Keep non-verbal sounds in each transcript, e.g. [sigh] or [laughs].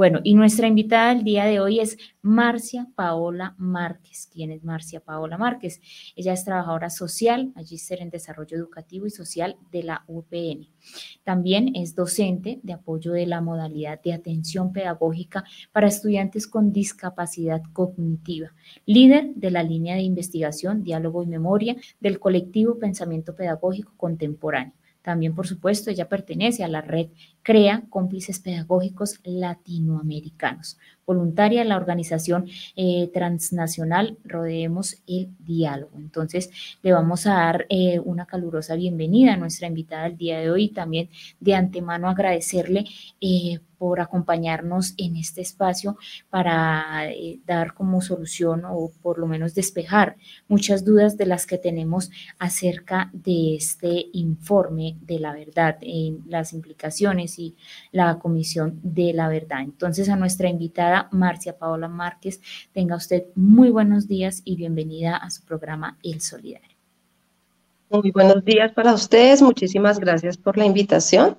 Bueno, y nuestra invitada del día de hoy es Marcia Paola Márquez. ¿Quién es Marcia Paola Márquez? Ella es trabajadora social, magíster en desarrollo educativo y social de la UPN. También es docente de apoyo de la modalidad de atención pedagógica para estudiantes con discapacidad cognitiva, líder de la línea de investigación, diálogo y memoria del colectivo Pensamiento Pedagógico Contemporáneo. También, por supuesto, ella pertenece a la red CREA, Cómplices Pedagógicos Latinoamericanos, voluntaria la organización eh, transnacional Rodeemos el Diálogo. Entonces, le vamos a dar eh, una calurosa bienvenida a nuestra invitada el día de hoy y también de antemano agradecerle eh, por acompañarnos en este espacio para eh, dar como solución o por lo menos despejar muchas dudas de las que tenemos acerca de este informe de la verdad, en las implicaciones y la comisión de la verdad. Entonces a nuestra invitada Marcia Paola Márquez, tenga usted muy buenos días y bienvenida a su programa El Solidario. Muy buenos días para ustedes, muchísimas gracias por la invitación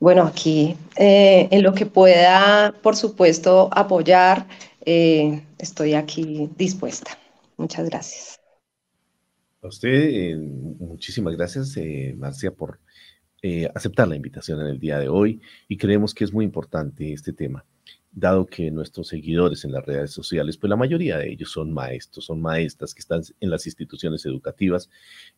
bueno, aquí eh, en lo que pueda, por supuesto, apoyar, eh, estoy aquí dispuesta. Muchas gracias. A usted, eh, muchísimas gracias, Marcia, por aceptar la invitación en el día de hoy y creemos que es muy importante este tema dado que nuestros seguidores en las redes sociales, pues la mayoría de ellos son maestros, son maestras que están en las instituciones educativas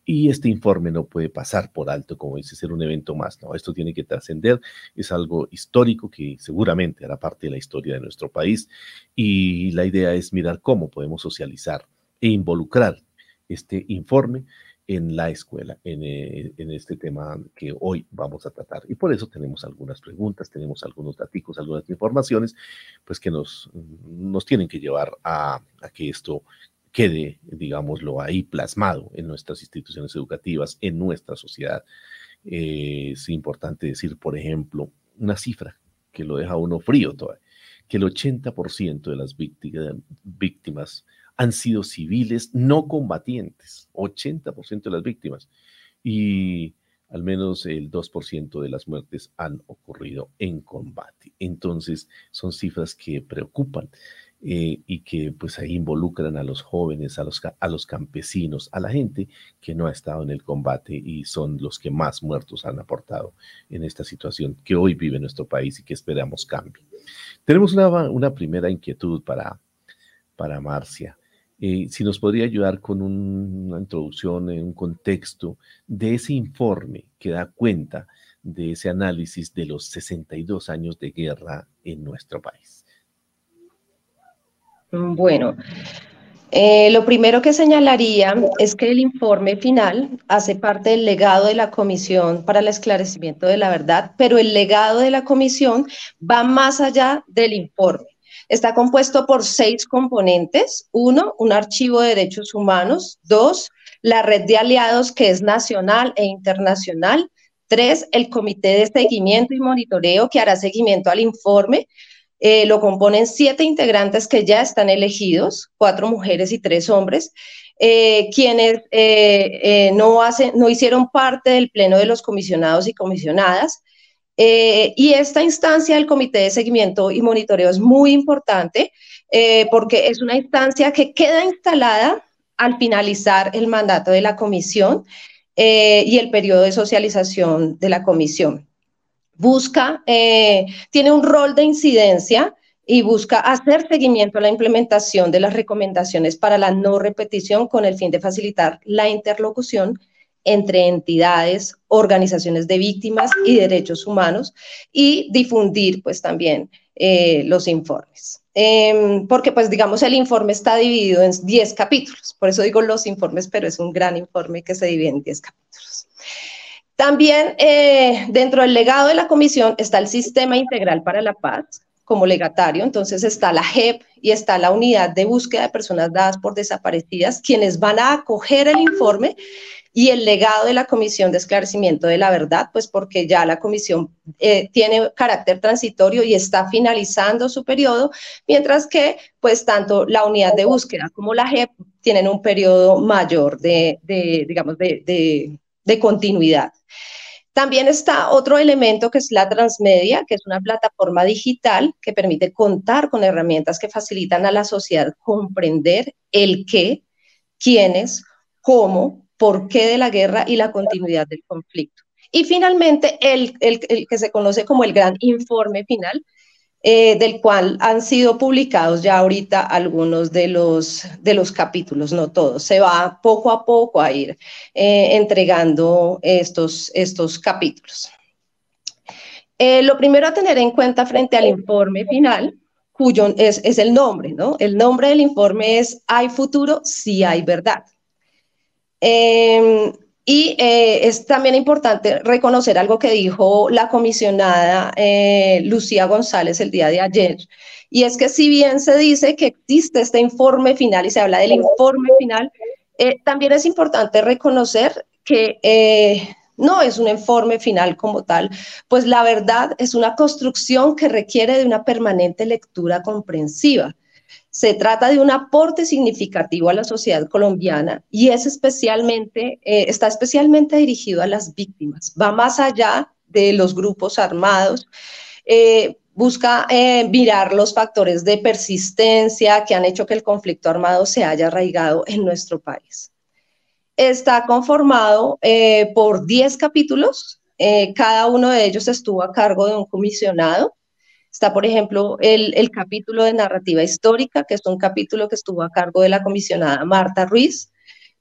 y este informe no puede pasar por alto, como dice, ser un evento más, ¿no? Esto tiene que trascender, es algo histórico que seguramente hará parte de la historia de nuestro país y la idea es mirar cómo podemos socializar e involucrar este informe en la escuela, eh, en, este tema que hoy vamos a tratar. Y por eso tenemos algunas preguntas, tenemos algunos datos, algunas informaciones, pues que nos, nos tienen que llevar a, que esto quede, digámoslo, ahí plasmado en nuestras instituciones educativas, en nuestra sociedad. Eh, es importante decir, por ejemplo, una cifra que lo deja uno frío todavía, que el 80% de las víctimas han sido civiles no combatientes, 80% de las víctimas, y al menos el 2% de las muertes han ocurrido en combate. Entonces, son cifras que preocupan eh, y que pues ahí involucran a los jóvenes, a los, a los campesinos, a la gente que no ha estado en el combate y son los que más muertos han aportado en esta situación que hoy vive nuestro país y que esperamos cambie. Tenemos una, una primera inquietud para, para Marcia. Eh, si nos podría ayudar con una introducción, un contexto de ese informe que da cuenta de ese análisis de los 62 años de guerra en nuestro país. Bueno, eh, lo primero que señalaría es que el informe final hace parte del legado de la Comisión para el Esclarecimiento de la Verdad, pero el legado de la Comisión va más allá del informe. Está compuesto por seis componentes. Uno, un archivo de derechos humanos. Dos, la red de aliados que es nacional e internacional. Tres, el comité de seguimiento y monitoreo que hará seguimiento al informe. Eh, lo componen siete integrantes que ya están elegidos, cuatro mujeres y tres hombres, eh, quienes eh, no, hacen, no hicieron parte del pleno de los comisionados y comisionadas. Eh, y esta instancia del Comité de Seguimiento y Monitoreo es muy importante eh, porque es una instancia que queda instalada al finalizar el mandato de la comisión eh, y el periodo de socialización de la comisión. Busca, tiene un rol de incidencia y busca hacer seguimiento a la implementación de las recomendaciones para la no repetición con el fin de facilitar la interlocución entre entidades, organizaciones de víctimas y derechos humanos y difundir pues también eh, los informes. Em, porque pues digamos el informe está dividido en 10 capítulos, por eso digo los informes, pero es un gran informe que se divide en 10 capítulos. También eh, dentro del legado de la comisión está el Sistema Integral para la Paz, como legatario, entonces está la JEP y está la Unidad de Búsqueda de Personas Dadas por Desaparecidas, quienes van a acoger el informe y el legado de la Comisión de Esclarecimiento de la Verdad, pues porque ya la comisión eh, tiene carácter transitorio y está finalizando su periodo, mientras que pues tanto la unidad de búsqueda como la JEP tienen un periodo mayor de, digamos, de, de continuidad. También está otro elemento que es la transmedia, que es una plataforma digital que permite contar con herramientas que facilitan a la sociedad comprender el qué, quiénes, cómo, por qué de la guerra y la continuidad del conflicto. Y finalmente, el, que se conoce como el gran informe final, eh, del cual han sido publicados ya ahorita algunos de los, de los capítulos, no todos. Se va poco a poco a ir eh, entregando estos, estos capítulos. Eh, lo primero a tener en cuenta frente al informe final, cuyo es, es el nombre, ¿no? El nombre del informe es ¿Hay futuro? Sí hay verdad. Em, y eh, es también importante reconocer algo que dijo la comisionada eh, Lucía González el día de ayer, y es que si bien se dice que existe este informe final y se habla del informe final, eh, también es importante reconocer que no es un informe final como tal, pues la verdad es una construcción que requiere de una permanente lectura comprensiva. Se trata de un aporte significativo a la sociedad colombiana y es especialmente, eh, está especialmente dirigido a las víctimas. Va más allá de los grupos armados. Eh, busca eh, mirar los factores de persistencia que han hecho que el conflicto armado se haya arraigado en nuestro país. Está conformado por 10 capítulos, cada uno de ellos estuvo a cargo de un comisionado Está, por ejemplo, el, capítulo de narrativa histórica, que es un capítulo que estuvo a cargo de la comisionada Marta Ruiz.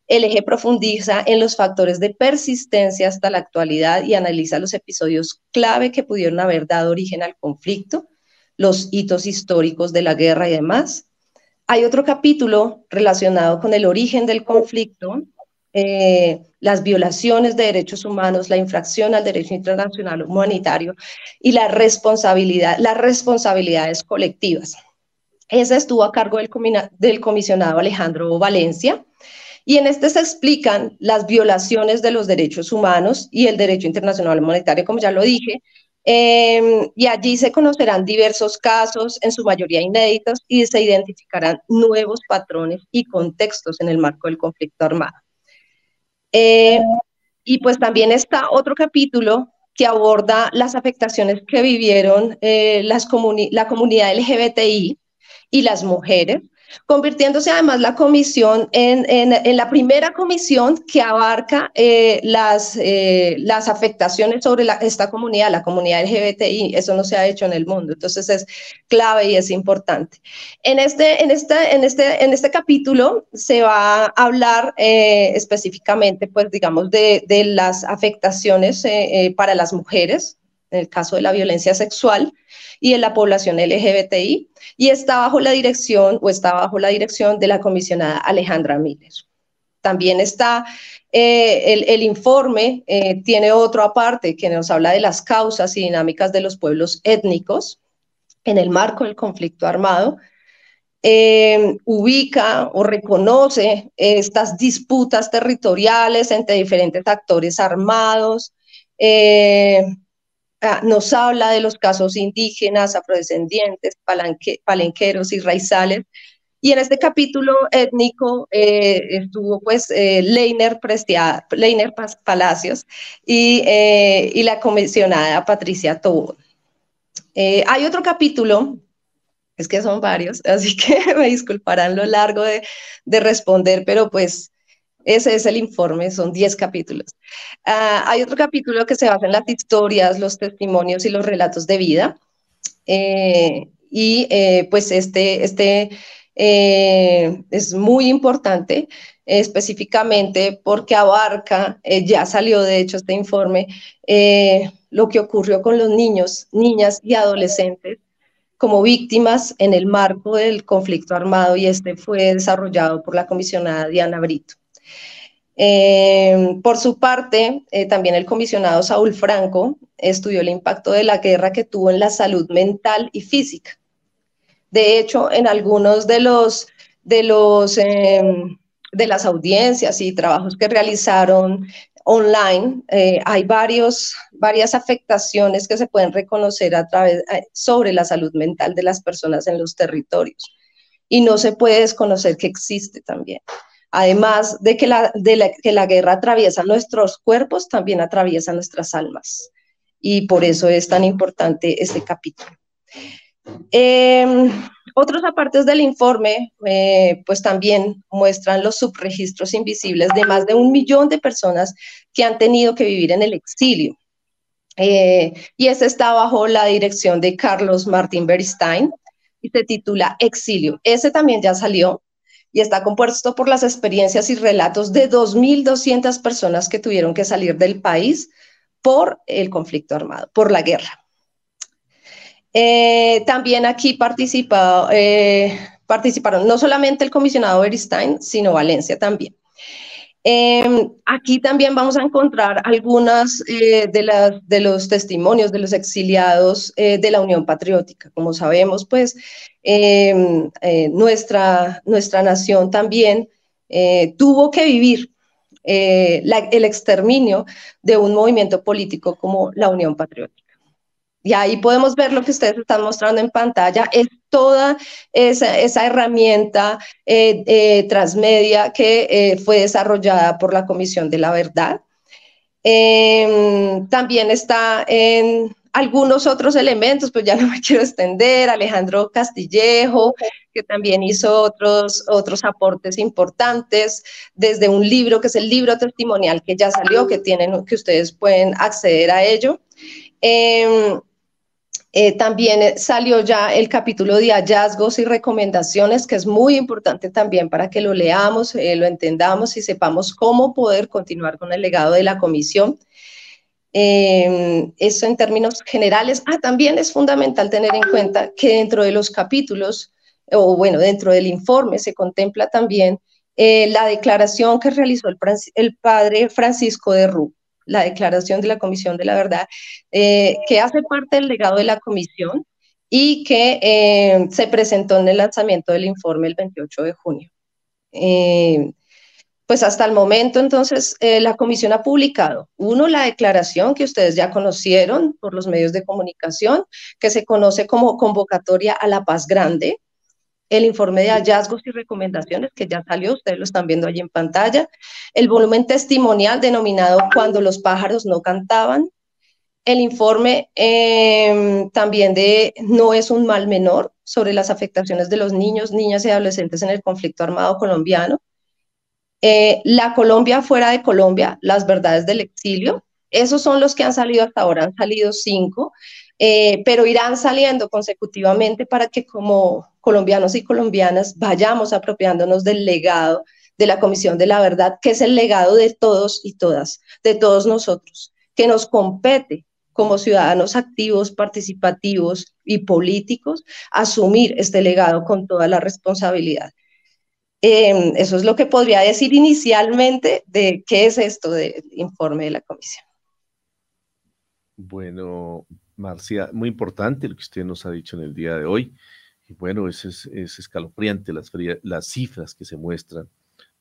El eje profundiza en los factores de persistencia hasta la actualidad y analiza los episodios clave que pudieron haber dado origen al conflicto, los hitos históricos de la guerra y demás. Hay otro capítulo relacionado con el origen del conflicto, eh, las violaciones de derechos humanos, la infracción al derecho internacional humanitario y la responsabilidad, las responsabilidades colectivas. Esa estuvo a cargo del, del comisionado Alejandro Valencia. Y en este se explican las violaciones de los derechos humanos y el derecho internacional humanitario, como ya lo dije, em, y allí se conocerán diversos casos, en su mayoría inéditos, y se identificarán nuevos patrones y contextos en el marco del conflicto armado. Eh, y pues también está otro capítulo que aborda las afectaciones que vivieron eh, las la comunidad LGBTI y las mujeres convirtiéndose además la comisión en, en, la primera comisión que abarca eh, las, eh, las afectaciones sobre esta comunidad, la comunidad LGBTI. Eso no se ha hecho en el mundo, entonces es clave y es importante. En este, en este, en este, en este capítulo se va a hablar eh, específicamente, pues digamos, de, de las afectaciones para las mujeres, en el caso de la violencia sexual, y en la población LGBTI, y está bajo la dirección o está bajo la dirección de la comisionada Alejandra Miller. También está eh, el, informe, eh, tiene otro aparte que nos habla de las causas y dinámicas de los pueblos étnicos en el marco del conflicto armado. Eh, ubica o reconoce estas disputas territoriales entre diferentes actores armados, Ah, nos habla de los casos indígenas, afrodescendientes, palenqueros y raizales. Y en este capítulo étnico eh, estuvo pues eh, Leiner, Leiner Palacios y, eh, y, la comisionada Patricia Tobón. hay otro capítulo, es que son varios, [laughs] así que me disculparán lo largo de, de responder, pero pues ese es el informe, son 10 capítulos. Ah, hay otro capítulo que se basa en las historias, los testimonios y los relatos de vida. Eh, y eh, pues este, este eh, es muy importante específicamente porque abarca, ya salió de hecho este informe, lo que ocurrió con los niños, niñas y adolescentes como víctimas en el marco del conflicto armado y este fue desarrollado por la comisionada Diana Brito. Eh, por su parte, eh, también el comisionado Saúl Franco estudió el impacto de la guerra que tuvo en la salud mental y física. De hecho, en algunos de los de los em, de las audiencias y trabajos que realizaron online, eh, hay varios, varias afectaciones que se pueden reconocer a través, sobre la salud mental de las personas en los territorios. Y no se puede desconocer que existe también. Además de que la, guerra atraviesa nuestros cuerpos, también atraviesa nuestras almas. Y por eso es tan importante este capítulo. Em, otros apartes del informe, eh, pues también muestran los subregistros invisibles de más de un millón de personas que han tenido que vivir en el exilio. Eh, y ese está bajo la dirección de Carlos Martín Beristain y se titula Exilio. Ese también ya salió y está compuesto por las experiencias y relatos de 2.200 personas que tuvieron que salir del país por el conflicto armado, por la guerra. Eh, también aquí eh, participaron no solamente el comisionado Beristain, sino Valencia también. Em, aquí también vamos a encontrar algunas eh, de, las, de los testimonios de los exiliados de la Unión Patriótica. Como sabemos, pues em, nuestra, nuestra nación también tuvo que vivir el exterminio de un movimiento político como la Unión Patriótica. Y ahí podemos ver lo que ustedes están mostrando en pantalla, es toda esa, herramienta eh, eh, transmedia que eh, fue desarrollada por la Comisión de la Verdad. Em, también está en algunos otros elementos, pues ya no me [laughs] quiero extender, Alejandro Castillejo, que también hizo otros, otros aportes importantes, desde un libro que es el libro testimonial que ya salió, que tienen, que ustedes pueden acceder a ello. Em, eh, también eh, salió ya el capítulo de hallazgos y recomendaciones, que es muy importante también para que lo leamos, eh, lo entendamos y sepamos cómo poder continuar con el legado de la comisión. Em, eso en términos generales. Ah, también es fundamental tener en cuenta que dentro de los capítulos, o bueno, dentro del informe se contempla también la declaración que realizó el, el padre Francisco de Rú la declaración de la Comisión de la Verdad, eh, que hace parte del legado de la Comisión y que eh, se presentó en el lanzamiento del informe el 28 de junio. Eh, pues hasta el momento, entonces, la comisión ha publicado, uno, la declaración que ustedes ya conocieron por los medios de comunicación, que se conoce como convocatoria a la paz grande, el informe de hallazgos y recomendaciones que ya salió, ustedes lo están viendo allí en pantalla, el volumen testimonial denominado Cuando los pájaros no cantaban, el informe em, también de No es un mal menor sobre las afectaciones de los niños, niñas y adolescentes en el conflicto armado colombiano, eh, La Colombia fuera de Colombia, las verdades del exilio, esos son los que han salido hasta ahora, han salido cinco, eh, pero irán saliendo consecutivamente para que como colombianos y colombianas vayamos apropiándonos del legado de la Comisión de la Verdad, que es el legado de todos y todas, de todos nosotros, que nos compete como ciudadanos activos, participativos y políticos, asumir este legado con toda la responsabilidad. Em, eso es lo que podría decir inicialmente de qué es esto del informe de la comisión. Bueno, Marcia, muy importante lo que usted nos ha dicho en el día de hoy. Y bueno, es, es, escalofriante las, las cifras que se muestran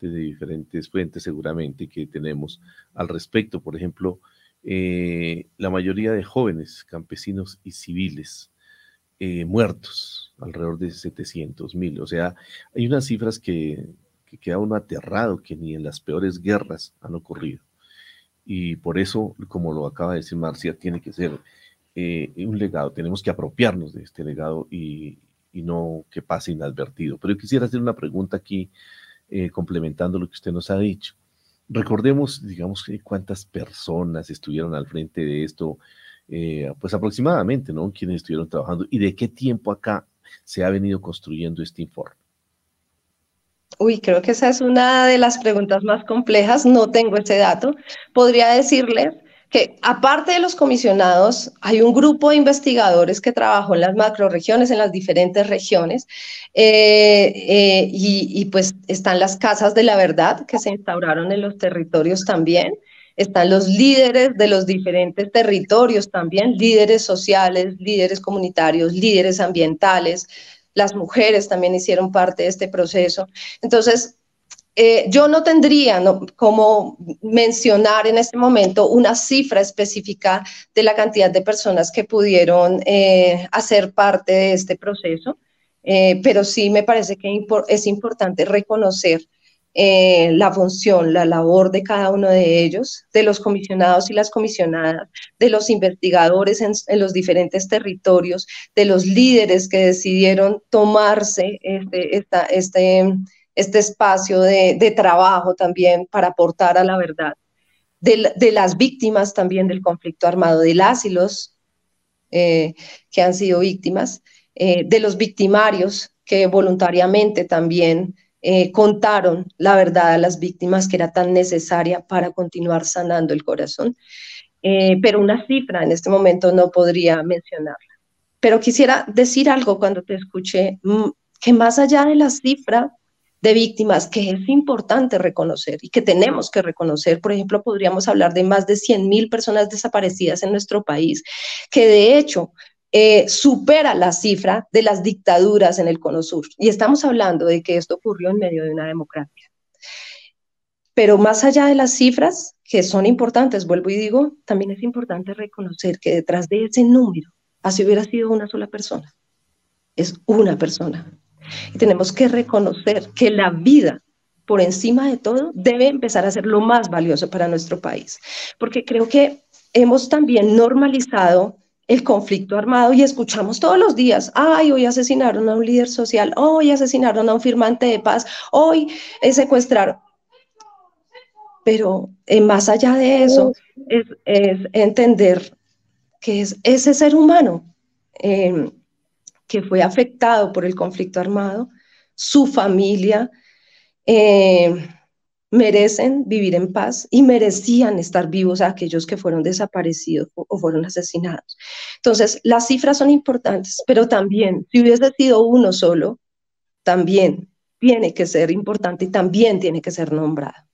desde diferentes fuentes seguramente que tenemos al respecto. Por ejemplo, eh, la mayoría de jóvenes, campesinos y civiles eh, muertos, alrededor de 700 mil. O sea, hay unas cifras que, que queda uno aterrado que ni en las peores guerras han ocurrido. Y por eso, como lo acaba de decir Marcia, tiene que ser eh, un legado, tenemos que apropiarnos de este legado y, y no que pase inadvertido. Pero yo quisiera hacer una pregunta aquí, eh, complementando lo que usted nos ha dicho. Recordemos, digamos, cuántas personas estuvieron al frente de esto, eh, pues aproximadamente, ¿no? Quienes estuvieron trabajando y de qué tiempo acá se ha venido construyendo este informe. Uy, creo que esa es una de las preguntas más complejas. No tengo ese dato. Podría decirles que aparte de los comisionados, hay un grupo de investigadores que trabajó en las macroregiones, en las diferentes regiones, eh, eh, y, pues están las casas de la verdad que se instauraron en los territorios también, están los líderes de los diferentes territorios también, líderes sociales, líderes comunitarios, líderes ambientales, las mujeres también hicieron parte de este proceso. Entonces, eh, yo no tendría como mencionar en este momento una cifra específica de la cantidad de personas que pudieron eh, hacer parte de este proceso, eh, pero sí me parece que es importante reconocer eh, la función, la labor de cada uno de ellos, de los comisionados y las comisionadas, de los investigadores en, los diferentes territorios, de los líderes que decidieron tomarse este, este, este espacio de, trabajo también para aportar a la verdad, de, las víctimas también del conflicto armado, de las y los eh, que han sido víctimas, eh, de los victimarios que voluntariamente también eh, contaron la verdad a las víctimas que era tan necesaria para continuar sanando el corazón. Pero una cifra en este momento no podría mencionarla. Pero quisiera decir algo cuando te escuché, mm, que más allá de la cifra de víctimas que es importante reconocer y que tenemos que reconocer, por ejemplo, podríamos hablar de más de 100.000 personas desaparecidas en nuestro país, que de hecho eh, supera la cifra de las dictaduras en el Cono Sur. Y estamos hablando de que esto ocurrió en medio de una democracia. Pero más allá de las cifras, que son importantes, vuelvo y digo, también es importante reconocer que detrás de ese número, así hubiera sido una sola persona, es una persona. Y tenemos que reconocer que la vida, por encima de todo, debe empezar a ser lo más valioso para nuestro país. Porque creo que hemos también normalizado el conflicto armado y escuchamos todos los días, ay, hoy asesinaron a un líder social, hoy asesinaron a un firmante de paz, hoy secuestraron. Pero eh, más allá de eso, es, entender que es ese ser humano em, que fue afectado por el conflicto armado, su familia, em, merecen vivir en paz y merecían estar vivos aquellos que fueron desaparecidos o, fueron asesinados. Entonces, las cifras son importantes, pero también, si hubiese sido uno solo, también tiene que ser importante y también tiene que ser nombrado.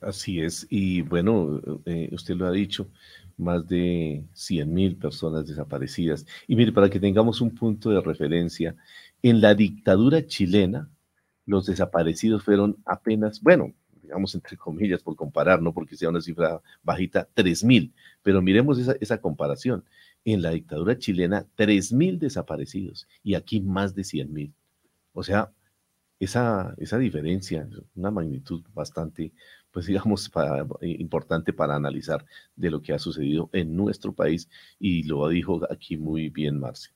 Así es, y bueno, eh, usted lo ha dicho, más de 100 mil personas desaparecidas. Y mire, para que tengamos un punto de referencia, en la dictadura chilena, los desaparecidos fueron apenas, bueno, digamos entre comillas por comparar, no porque sea una cifra bajita, 3.000. Pero miremos esa, esa comparación. En la dictadura chilena, 3.000 desaparecidos y aquí más de 100.000. O sea, esa, esa diferencia, una magnitud bastante, pues digamos, importante para analizar de lo que ha sucedido en nuestro país y lo dijo aquí muy bien Marcia.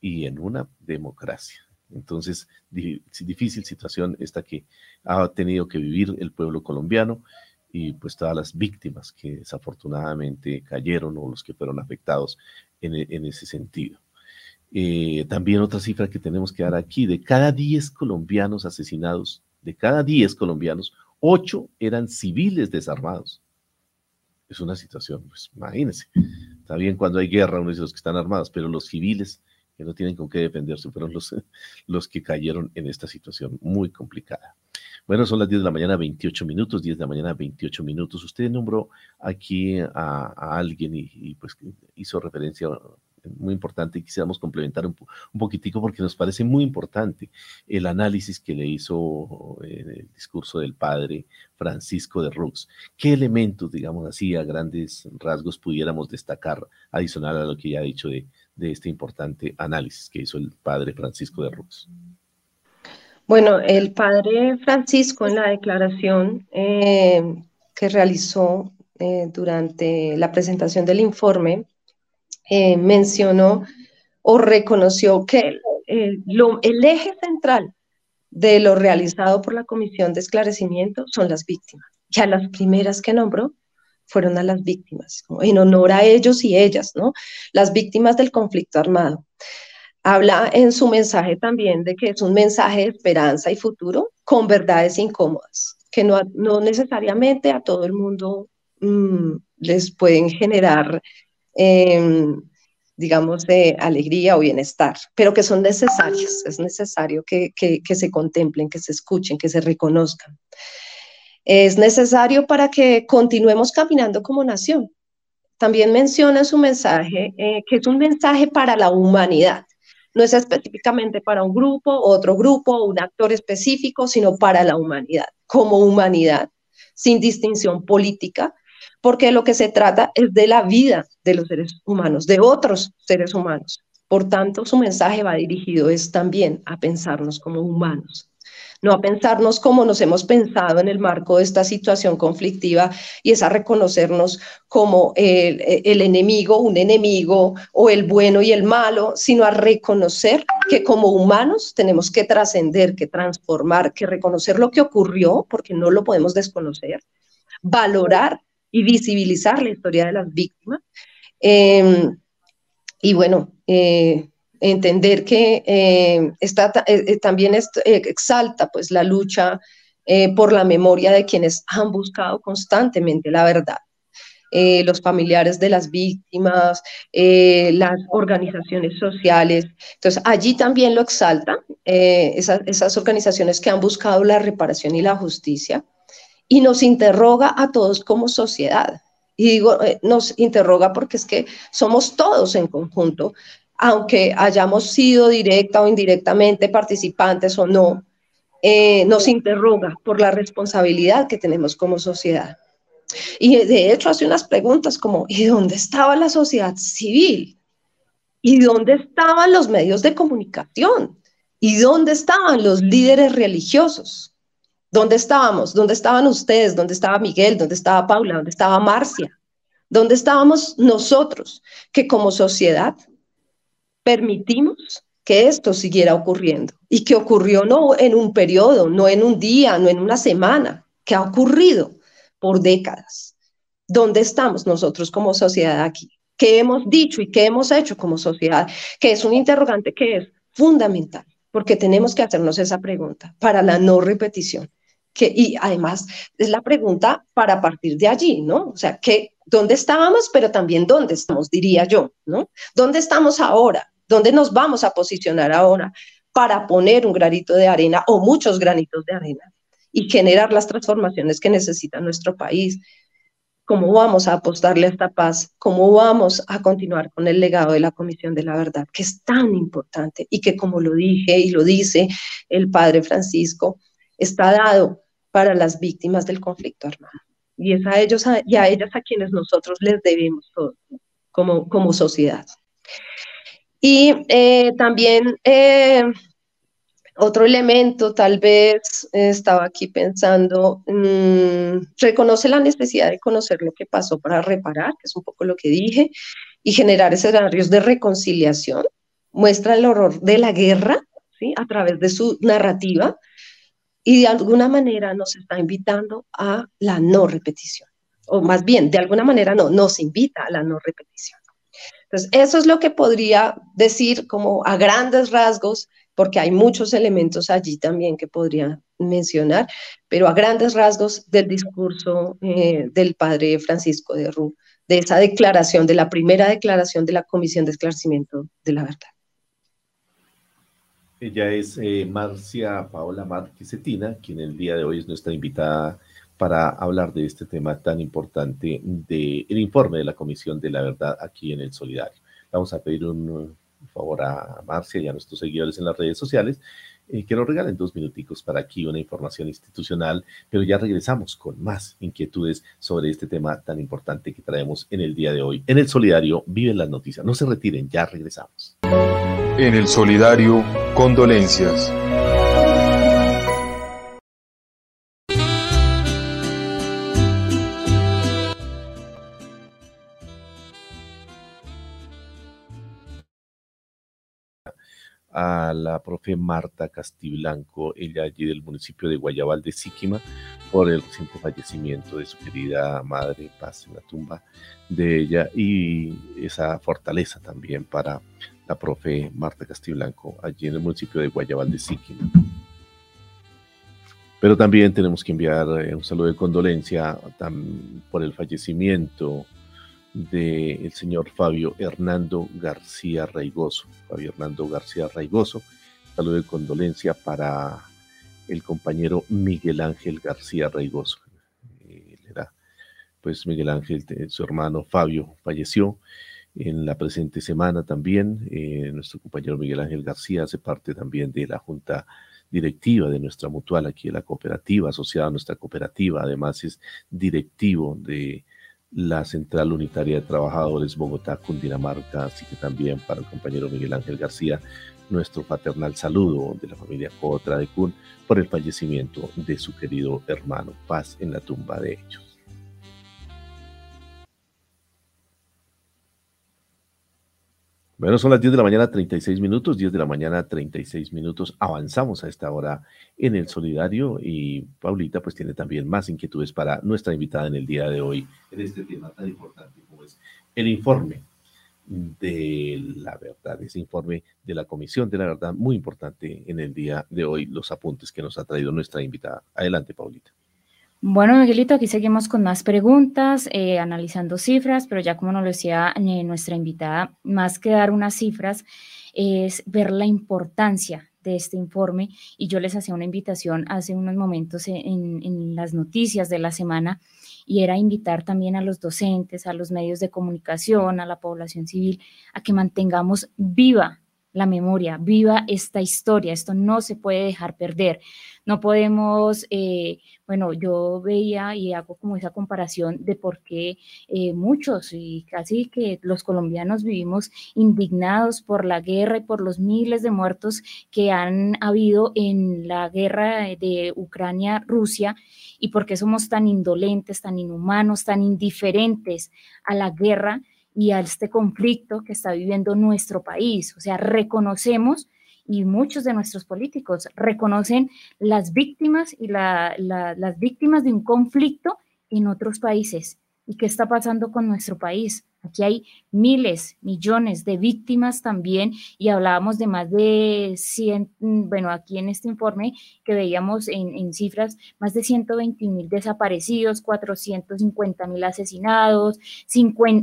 Y en una democracia. Entonces, difícil situación esta que ha tenido que vivir el pueblo colombiano y pues todas las víctimas que desafortunadamente cayeron o los que fueron afectados en, e, ese sentido. Eh, también otra cifra que tenemos que dar aquí, de cada 10 colombianos asesinados, de cada 10 colombianos, 8 eran civiles desarmados. Es una situación, pues imagínense, está bien cuando hay guerra, uno dice los que están armados, pero los civiles que no tienen con qué defenderse, fueron los, [laughs] los que cayeron en esta situación muy complicada. Bueno, son las 10 de la mañana, 28 minutos, 10 de la mañana, 28 minutos. Usted nombró aquí a, alguien y, pues hizo referencia muy importante y quisiéramos complementar un, un, poquitico porque nos parece muy importante el análisis que le hizo en el discurso del padre Francisco de Rux. ¿Qué elementos, digamos así, a grandes rasgos pudiéramos destacar adicional a lo que ya ha dicho de, de este importante análisis que hizo el padre Francisco de Rux? Bueno, el padre Francisco en la declaración eh, que realizó eh, durante la presentación del informe eh, mencionó o reconoció que lo, el eje central de lo realizado por la Comisión de Esclarecimiento son las víctimas. Y a las primeras que nombró fueron a las víctimas, en honor a ellos y ellas, ¿no? Las víctimas del conflicto armado. Habla en su mensaje también de que es un mensaje de esperanza y futuro con verdades incómodas, que no, no necesariamente a todo el mundo mm, les pueden generar, em, digamos, de alegría o bienestar, pero que son necesarias. Es necesario que, que se contemplen, que se escuchen, que se reconozcan es necesario para que continuemos caminando como nación. También menciona en su mensaje eh, que es un mensaje para la humanidad. No es específicamente para un grupo, otro grupo, un actor específico, sino para la humanidad, como humanidad, sin distinción política, porque lo que se trata es de la vida de los seres humanos, de otros seres humanos. Por tanto, su mensaje va dirigido es también a pensarnos como humanos, no a pensarnos como nos hemos pensado en el marco de esta situación conflictiva y es a reconocernos como el, el, enemigo, un enemigo o el bueno y el malo, sino a reconocer que como humanos tenemos que trascender, que transformar, que reconocer lo que ocurrió, porque no lo podemos desconocer, valorar y visibilizar la historia de las víctimas. Eh, y bueno, eh, entender que eh, está, eh, también exalta pues, la lucha por la memoria de quienes han buscado constantemente la verdad. los familiares de las víctimas, las organizaciones sociales. Entonces, allí también lo exalta, esas organizaciones que han buscado la reparación y la justicia, y nos interroga a todos como sociedad. Y digo, nos interroga porque es que somos todos en conjunto aunque hayamos sido directa o indirectamente participantes o no, eh, nos interroga por la responsabilidad que tenemos como sociedad. Y de hecho hace unas preguntas como, ¿y dónde estaba la sociedad civil? ¿Y dónde estaban los medios de comunicación? ¿Y dónde estaban los líderes religiosos? ¿Dónde estábamos? ¿Dónde estaban ustedes? ¿Dónde estaba Miguel? ¿Dónde estaba Paula? ¿Dónde estaba Marcia? ¿Dónde estábamos nosotros que como sociedad permitimos que esto siguiera ocurriendo y que ocurrió no en un periodo, no en un día, no en una semana, que ha ocurrido por décadas. ¿Dónde estamos nosotros como sociedad aquí? ¿Qué hemos dicho y qué hemos hecho como sociedad? Que es un interrogante que es fundamental, porque tenemos que hacernos esa pregunta para la no repetición. Y además es la pregunta para partir de allí, ¿no? O sea, que, ¿dónde estábamos, pero también dónde estamos, diría yo, ¿no? ¿Dónde estamos ahora? ¿Dónde nos vamos a posicionar ahora para poner un granito de arena o muchos granitos de arena y generar las transformaciones que necesita nuestro país? ¿Cómo vamos a apostarle a esta paz? ¿Cómo vamos a continuar con el legado de la Comisión de la Verdad, que es tan importante y que, como lo dije y lo dice el Padre Francisco, está dado para las víctimas del conflicto armado? Y es a ellos y a ellas a quienes nosotros les debemos todo como, como sociedad. Y eh, también eh, otro elemento, tal vez estaba aquí pensando, mm, reconoce la necesidad de conocer lo que pasó para reparar, que es un poco lo que dije, y generar escenarios de reconciliación, muestra el horror de la guerra ¿sí? a través de su narrativa y de alguna manera nos está invitando a la no repetición, o más bien, de alguna manera no, nos invita a la no repetición. Entonces, eso es lo que podría decir como a grandes rasgos, porque hay muchos elementos allí también que podría mencionar, pero a grandes rasgos del discurso eh, del padre Francisco de Rú, de esa declaración, de la primera declaración de la Comisión de Esclarecimiento de la Verdad. Ella es eh, Marcia Paola Marquisetina, quien el día de hoy es nuestra invitada para hablar de este tema tan importante del informe de la Comisión de la Verdad aquí en el Solidario. Vamos a pedir un, favor a Marcia y a nuestros seguidores en las redes sociales eh, que nos regalen dos minuticos para aquí una información institucional, pero ya regresamos con más inquietudes sobre este tema tan importante que traemos en el día de hoy. En el Solidario viven las noticias. No se retiren, ya regresamos. En el Solidario, condolencias. a la profe Marta Castiblanco, ella allí del municipio de Guayabal de Síquima, por el reciente fallecimiento de su querida madre, paz en la tumba de ella, y esa fortaleza también para la profe Marta Castiblanco, allí en el municipio de Guayabal de Síquima. Pero también tenemos que enviar eh, un saludo de condolencia por el fallecimiento del señor Fabio Hernando García Raigoso. Fabio Hernando García Raigoso, saludo de condolencia para el compañero Miguel Ángel García Raigoso. Él era, pues Miguel Ángel, su hermano Fabio, falleció en la presente semana también. Eh, nuestro compañero Miguel Ángel García hace parte también de la Junta directiva de nuestra mutual aquí de la cooperativa, asociada a nuestra cooperativa, además es directivo de la Central Unitaria de Trabajadores Bogotá, Cundinamarca, así que también para el compañero Miguel Ángel García, nuestro paternal saludo de la familia Cotra de Cun por el fallecimiento de su querido hermano. Paz en la tumba de ellos. Bueno, son las 10 de la mañana, 36 minutos, 10 de la mañana, 36 minutos. Avanzamos a esta hora en el solidario y Paulita pues tiene también más inquietudes para nuestra invitada en el día de hoy en este tema tan importante como es el informe de la verdad, ese informe de la Comisión de la Verdad, muy importante en el día de hoy, los apuntes que nos ha traído nuestra invitada. Adelante, Paulita. Bueno, Miguelito, aquí seguimos con más preguntas, eh, analizando cifras, pero ya como nos lo decía eh, nuestra invitada, más que dar unas cifras, es ver la importancia de este informe. Y yo les hacía una invitación hace unos momentos en, en, las noticias de la semana y era invitar también a los docentes, a los medios de comunicación, a la población civil, a que mantengamos viva la memoria, viva esta historia, esto no se puede dejar perder. No podemos, eh, bueno, yo veía y hago como esa comparación de por qué eh, muchos y casi que los colombianos vivimos indignados por la guerra y por los miles de muertos que han habido en la guerra de Ucrania-Rusia y por qué somos tan indolentes, tan inhumanos, tan indiferentes a la guerra y a este conflicto que está viviendo nuestro país. O sea, reconocemos y muchos de nuestros políticos reconocen las víctimas y las víctimas de un conflicto en otros países. ¿Y qué está pasando con nuestro país? Aquí hay miles, millones de víctimas también y hablábamos de más de 100, bueno, aquí en este informe que veíamos en, cifras, más de 120 mil desaparecidos, 450 mil asesinados,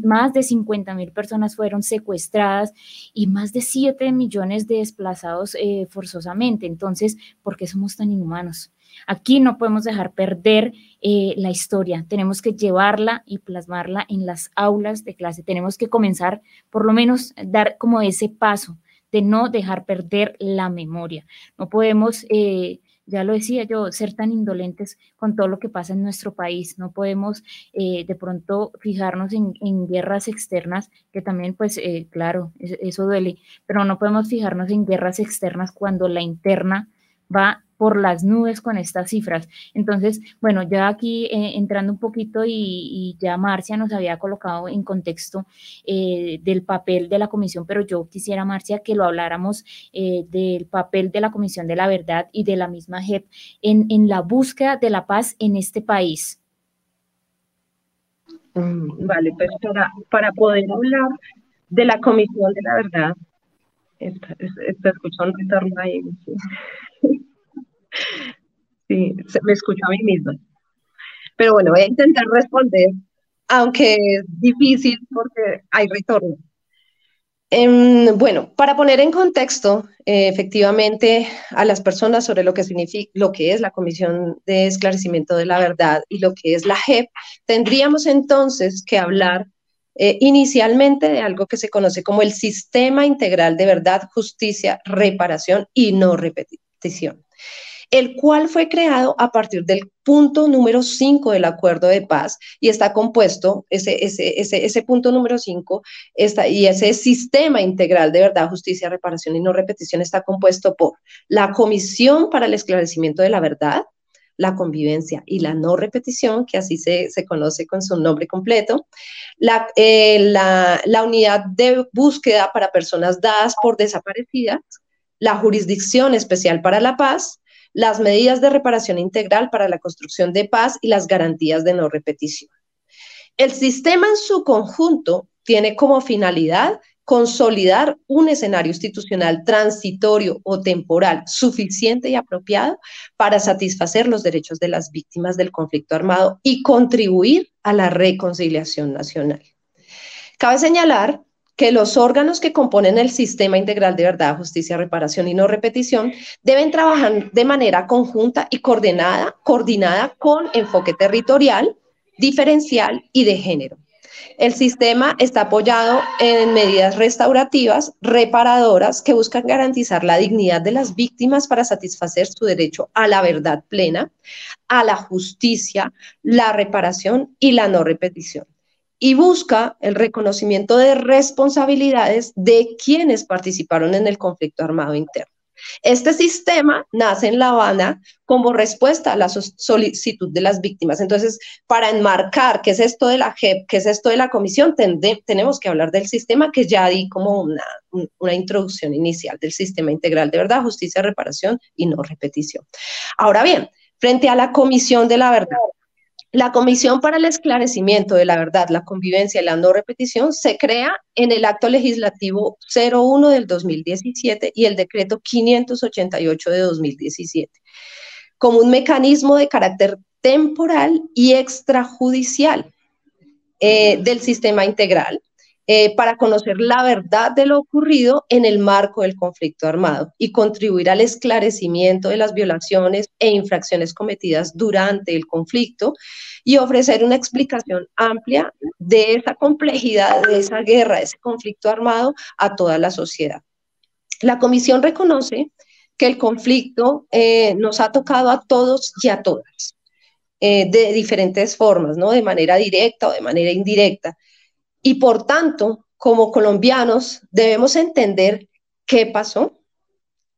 más de 50 mil personas fueron secuestradas y más de 7 millones de desplazados eh, forzosamente. Entonces, ¿por qué somos tan inhumanos? Aquí no podemos dejar perder eh, la historia, tenemos que llevarla y plasmarla en las aulas de clase, tenemos que comenzar por lo menos dar como ese paso de no dejar perder la memoria. No podemos, eh, ya lo decía yo, ser tan indolentes con todo lo que pasa en nuestro país. No podemos eh, de pronto fijarnos en, guerras externas, que también, pues, claro, eso duele, pero no podemos fijarnos en guerras externas cuando la interna va por las nubes con estas cifras. Entonces, bueno, ya aquí eh, entrando un poquito y, ya Marcia nos había colocado en contexto eh, del papel de la comisión, pero yo quisiera, Marcia, que lo habláramos eh, del papel de la Comisión de la Verdad y de la misma JEP en, la búsqueda de la paz en este país. Mm, vale, pues para, poder hablar de la Comisión de la Verdad, escuchando un retorno ahí. Sí, me escucho a mí misma. Pero bueno, voy a intentar responder, aunque es difícil porque hay retorno. Em, bueno, para poner en contexto eh, efectivamente a las personas sobre lo que significa, lo que es la Comisión de Esclarecimiento de la Verdad y lo que es la JEP, tendríamos entonces que hablar eh, inicialmente de algo que se conoce como el Sistema Integral de Verdad, Justicia, Reparación y No Repetición el cual fue creado a partir del punto número 5 del acuerdo de paz y está compuesto, ese, ese, ese, ese punto número 5 y ese sistema integral de verdad, justicia, reparación y no repetición está compuesto por la Comisión para el Esclarecimiento de la Verdad, la convivencia y la no repetición, que así se, se conoce con su nombre completo, la, eh, la, la unidad de búsqueda para personas dadas por desaparecidas, la jurisdicción especial para la paz, las medidas de reparación integral para la construcción de paz y las garantías de no repetición. El sistema en su conjunto tiene como finalidad consolidar un escenario institucional transitorio o temporal suficiente y apropiado para satisfacer los derechos de las víctimas del conflicto armado y contribuir a la reconciliación nacional. Cabe señalar que los órganos que componen el sistema integral de verdad, justicia, reparación y no repetición deben trabajar de manera conjunta y coordinada, coordinada con enfoque territorial, diferencial y de género. El sistema está apoyado en medidas restaurativas, reparadoras, que buscan garantizar la dignidad de las víctimas para satisfacer su derecho a la verdad plena, a la justicia, la reparación y la no repetición y busca el reconocimiento de responsabilidades de quienes participaron en el conflicto armado interno. Este sistema nace en La Habana como respuesta a la solicitud de las víctimas. Entonces, para enmarcar qué es esto de la JEP, qué es esto de la comisión, tenemos que hablar del sistema que ya di como una, una introducción inicial del sistema integral de verdad, justicia, reparación y no repetición. Ahora bien, frente a la comisión de la verdad, la Comisión para el Esclarecimiento de la Verdad, la Convivencia y la No Repetición se crea en el Acto Legislativo 01 del 2017 y el Decreto 588 de 2017, como un mecanismo de carácter temporal y extrajudicial eh, del sistema integral eh, para conocer la verdad de lo ocurrido en el marco del conflicto armado y contribuir al esclarecimiento de las violaciones e infracciones cometidas durante el conflicto y ofrecer una explicación amplia de esa complejidad, de esa guerra, de ese conflicto armado a toda la sociedad. La comisión reconoce que el conflicto eh, nos ha tocado a todos y a todas, eh, de diferentes formas, ¿no? De manera directa o de manera indirecta y por tanto, como colombianos, debemos entender qué pasó,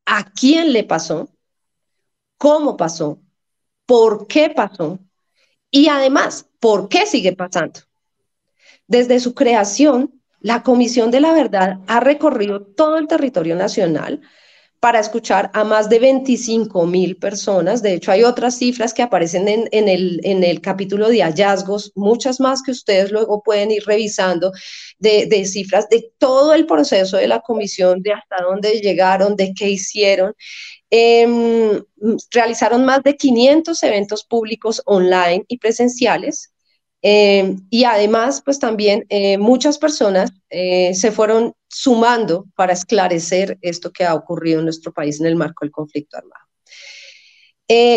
a quién le pasó, cómo pasó, por qué pasó y además, por qué sigue pasando. Desde su creación, la Comisión de la Verdad ha recorrido todo el territorio nacional para escuchar a más de 25 mil personas. De hecho, hay otras cifras que aparecen en, el, capítulo de hallazgos, muchas más que ustedes luego pueden ir revisando, de, cifras de todo el proceso de la comisión, de hasta dónde llegaron, de qué hicieron. Em, realizaron más de 500 eventos públicos online y presenciales eh, y además, pues también eh, muchas personas eh, se fueron sumando para esclarecer esto que ha ocurrido en nuestro país en el marco del conflicto armado.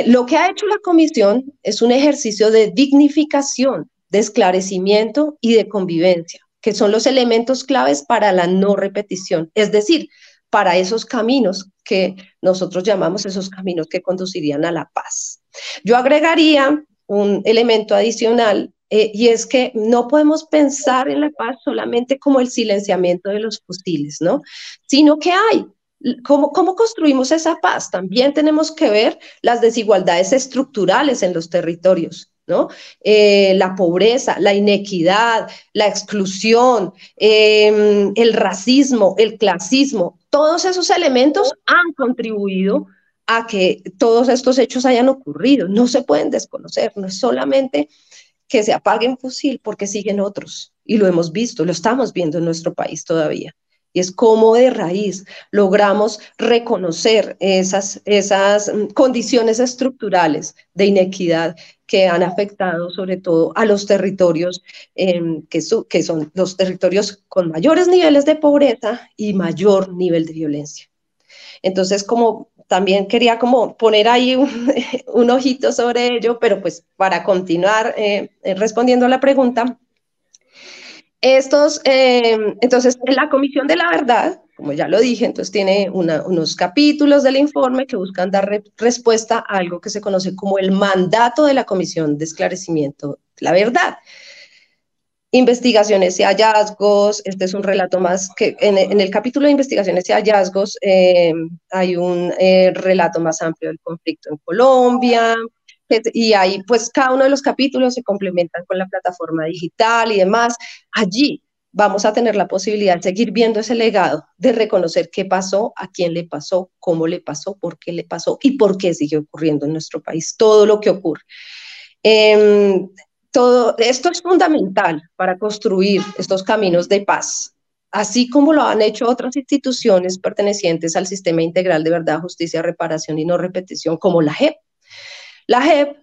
lo que ha hecho la comisión es un ejercicio de dignificación, de esclarecimiento y de convivencia, que son los elementos claves para la no repetición, es decir, para esos caminos que nosotros llamamos esos caminos que conducirían a la paz. Yo agregaría un elemento adicional eh, y es que no podemos pensar en la paz solamente como el silenciamiento de los fusiles, ¿no? Sino que hay ¿Cómo, ¿Cómo, construimos esa paz? También tenemos que ver las desigualdades estructurales en los territorios, ¿no? Eh, la pobreza, la inequidad, la exclusión, em, el racismo, el clasismo, todos esos elementos han contribuido a que todos estos hechos hayan ocurrido. No se pueden desconocer, no es solamente que se apague un fusil porque siguen otros. Y lo hemos visto, lo estamos viendo en nuestro país todavía. Y es como de raíz logramos reconocer esas, esas mm, condiciones estructurales de inequidad que han afectado sobre todo a los territorios que, que son los territorios con mayores niveles de pobreza y mayor nivel de violencia. Entonces, como también quería como poner ahí [laughs] un, ojito sobre ello, pero pues para continuar eh, eh, respondiendo a la pregunta, estos, eh, entonces, la Comisión de la Verdad, como ya lo dije, entonces tiene unos capítulos del informe que buscan dar respuesta a algo que se conoce como el mandato de la Comisión de Esclarecimiento de la Verdad investigaciones y hallazgos. Este es un relato más que en, el capítulo de investigaciones y hallazgos eh, hay un eh, relato más amplio del conflicto en Colombia. Y ahí, pues, cada uno de los capítulos se complementan con la plataforma digital y demás. Allí vamos a tener la posibilidad de seguir viendo ese legado, de reconocer qué pasó, a quién le pasó, cómo le pasó, por qué le pasó y por qué sigue ocurriendo en nuestro país, todo lo que ocurre. Em, todo esto es fundamental para construir estos caminos de paz, así como lo han hecho otras instituciones pertenecientes al sistema integral de verdad, justicia, reparación y no repetición, como la JEP. La JEP